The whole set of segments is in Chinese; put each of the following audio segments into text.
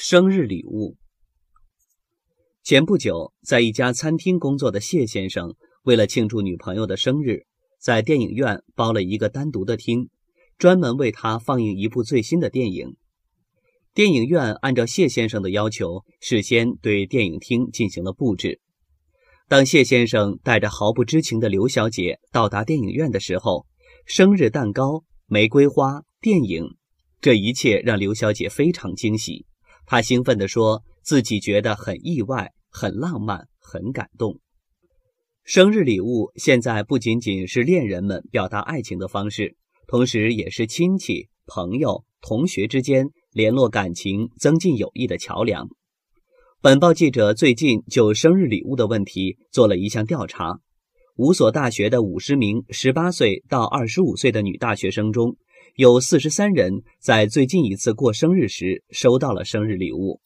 生日礼物。前不久，在一家餐厅工作的谢先生，为了庆祝女朋友的生日，在电影院包了一个单独的厅，专门为她放映一部最新的电影。电影院按照谢先生的要求，事先对电影厅进行了布置。当谢先生带着毫不知情的刘小姐到达电影院的时候，生日蛋糕、玫瑰花、电影，这一切让刘小姐非常惊喜。他兴奋地说：“自己觉得很意外、很浪漫、很感动。生日礼物现在不仅仅是恋人们表达爱情的方式，同时也是亲戚、朋友、同学之间联络感情、增进友谊的桥梁。”本报记者最近就生日礼物的问题做了一项调查：五所大学的五十名十八岁到二十五岁的女大学生中。有四十三人在最近一次过生日时收到了生日礼物。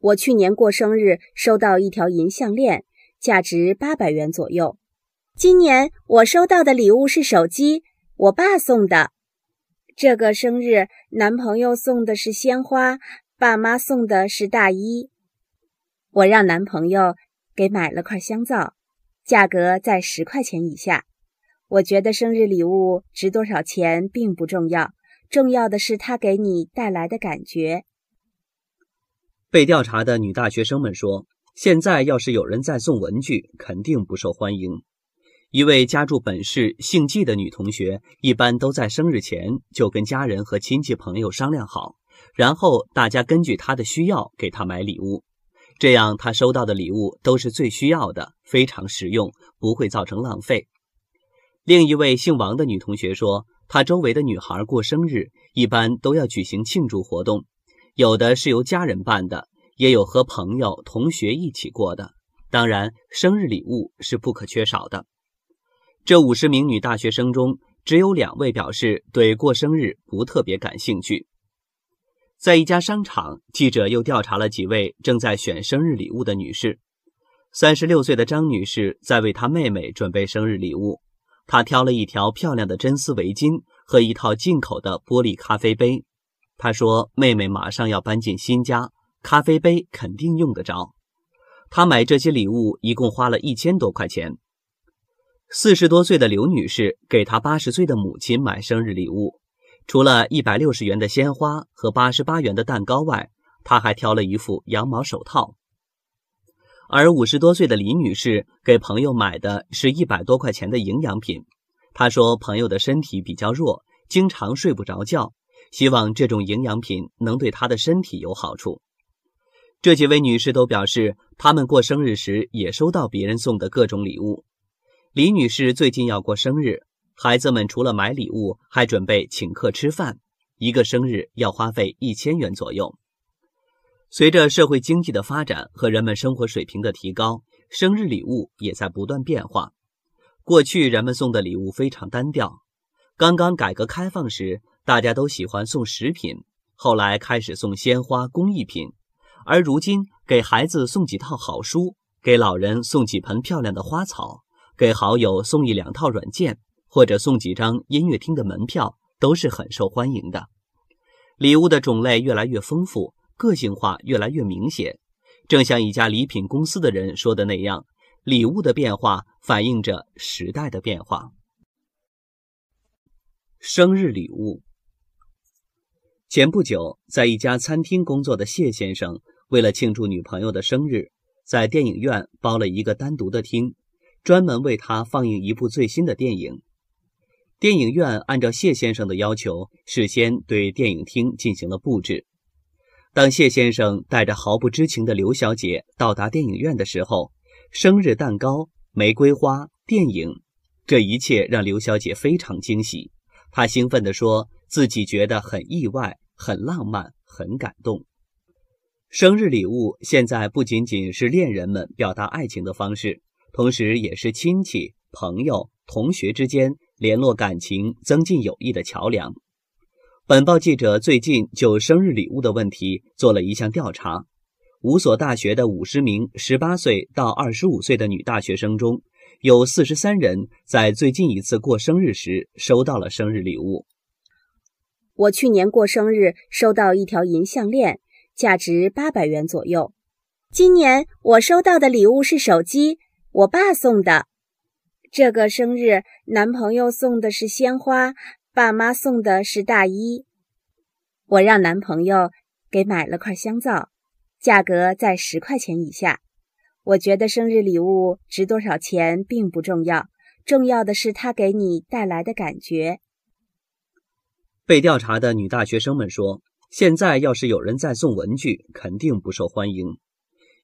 我去年过生日收到一条银项链，价值八百元左右。今年我收到的礼物是手机，我爸送的。这个生日，男朋友送的是鲜花，爸妈送的是大衣。我让男朋友给买了块香皂，价格在十块钱以下。我觉得生日礼物值多少钱并不重要，重要的是它给你带来的感觉。被调查的女大学生们说：“现在要是有人再送文具，肯定不受欢迎。”一位家住本市姓季的女同学，一般都在生日前就跟家人和亲戚朋友商量好，然后大家根据她的需要给她买礼物，这样她收到的礼物都是最需要的，非常实用，不会造成浪费。另一位姓王的女同学说：“她周围的女孩过生日，一般都要举行庆祝活动，有的是由家人办的，也有和朋友、同学一起过的。当然，生日礼物是不可缺少的。”这五十名女大学生中，只有两位表示对过生日不特别感兴趣。在一家商场，记者又调查了几位正在选生日礼物的女士。三十六岁的张女士在为她妹妹准备生日礼物。他挑了一条漂亮的真丝围巾和一套进口的玻璃咖啡杯。他说：“妹妹马上要搬进新家，咖啡杯肯定用得着。”他买这些礼物一共花了一千多块钱。四十多岁的刘女士给她八十岁的母亲买生日礼物，除了一百六十元的鲜花和八十八元的蛋糕外，她还挑了一副羊毛手套。而五十多岁的李女士给朋友买的是一百多块钱的营养品。她说，朋友的身体比较弱，经常睡不着觉，希望这种营养品能对她的身体有好处。这几位女士都表示，她们过生日时也收到别人送的各种礼物。李女士最近要过生日，孩子们除了买礼物，还准备请客吃饭，一个生日要花费一千元左右。随着社会经济的发展和人们生活水平的提高，生日礼物也在不断变化。过去人们送的礼物非常单调，刚刚改革开放时，大家都喜欢送食品，后来开始送鲜花、工艺品，而如今给孩子送几套好书，给老人送几盆漂亮的花草，给好友送一两套软件，或者送几张音乐厅的门票，都是很受欢迎的。礼物的种类越来越丰富。个性化越来越明显，正像一家礼品公司的人说的那样，礼物的变化反映着时代的变化。生日礼物。前不久，在一家餐厅工作的谢先生，为了庆祝女朋友的生日，在电影院包了一个单独的厅，专门为她放映一部最新的电影。电影院按照谢先生的要求，事先对电影厅进行了布置。当谢先生带着毫不知情的刘小姐到达电影院的时候，生日蛋糕、玫瑰花、电影，这一切让刘小姐非常惊喜。她兴奋地说：“自己觉得很意外、很浪漫、很感动。生日礼物现在不仅仅是恋人们表达爱情的方式，同时也是亲戚、朋友、同学之间联络感情、增进友谊的桥梁。”本报记者最近就生日礼物的问题做了一项调查：五所大学的五十名十八岁到二十五岁的女大学生中，有四十三人在最近一次过生日时收到了生日礼物。我去年过生日收到一条银项链，价值八百元左右。今年我收到的礼物是手机，我爸送的。这个生日，男朋友送的是鲜花，爸妈送的是大衣。我让男朋友给买了块香皂，价格在十块钱以下。我觉得生日礼物值多少钱并不重要，重要的是它给你带来的感觉。被调查的女大学生们说：“现在要是有人再送文具，肯定不受欢迎。”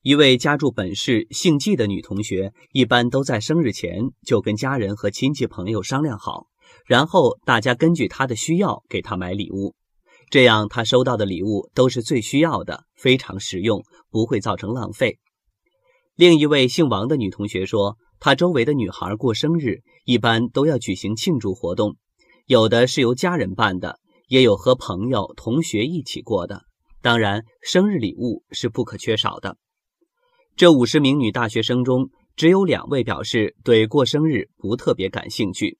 一位家住本市姓季的女同学，一般都在生日前就跟家人和亲戚朋友商量好，然后大家根据他的需要给他买礼物，这样他收到的礼物都是最需要的，非常实用，不会造成浪费。另一位姓王的女同学说，她周围的女孩过生日一般都要举行庆祝活动，有的是由家人办的，也有和朋友、同学一起过的，当然，生日礼物是不可缺少的。这五十名女大学生中，只有两位表示对过生日不特别感兴趣。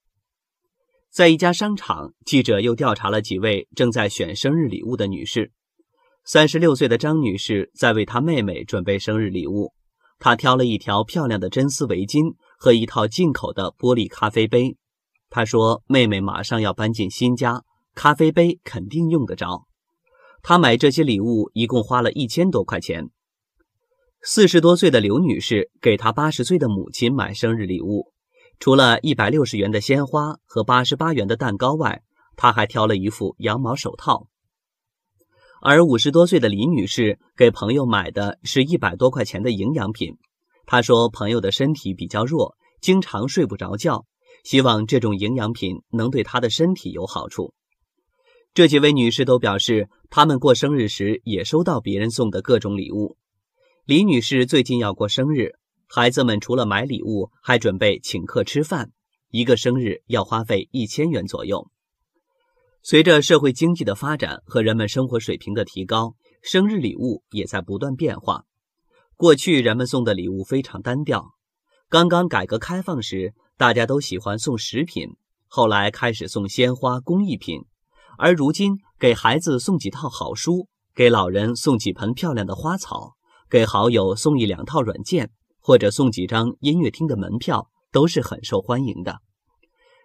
在一家商场，记者又调查了几位正在选生日礼物的女士。三十六岁的张女士在为她妹妹准备生日礼物，她挑了一条漂亮的真丝围巾和一套进口的玻璃咖啡杯。她说：“妹妹马上要搬进新家，咖啡杯肯定用得着。”她买这些礼物一共花了一千多块钱。四十多岁的刘女士给她八十岁的母亲买生日礼物，除了一百六十元的鲜花和八十八元的蛋糕外，她还挑了一副羊毛手套。而五十多岁的李女士给朋友买的是一百多块钱的营养品。她说朋友的身体比较弱，经常睡不着觉，希望这种营养品能对她的身体有好处。这几位女士都表示，她们过生日时也收到别人送的各种礼物。李女士最近要过生日，孩子们除了买礼物，还准备请客吃饭，一个生日要花费一千元左右。随着社会经济的发展和人们生活水平的提高，生日礼物也在不断变化。过去人们送的礼物非常单调，刚刚改革开放时，大家都喜欢送食品，后来开始送鲜花、工艺品，而如今给孩子送几套好书，给老人送几盆漂亮的花草。给好友送一两套软件，或者送几张音乐厅的门票，都是很受欢迎的。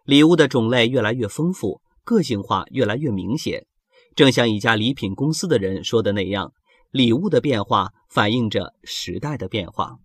礼物的种类越来越丰富，个性化越来越明显。正像一家礼品公司的人说的那样，礼物的变化反映着时代的变化。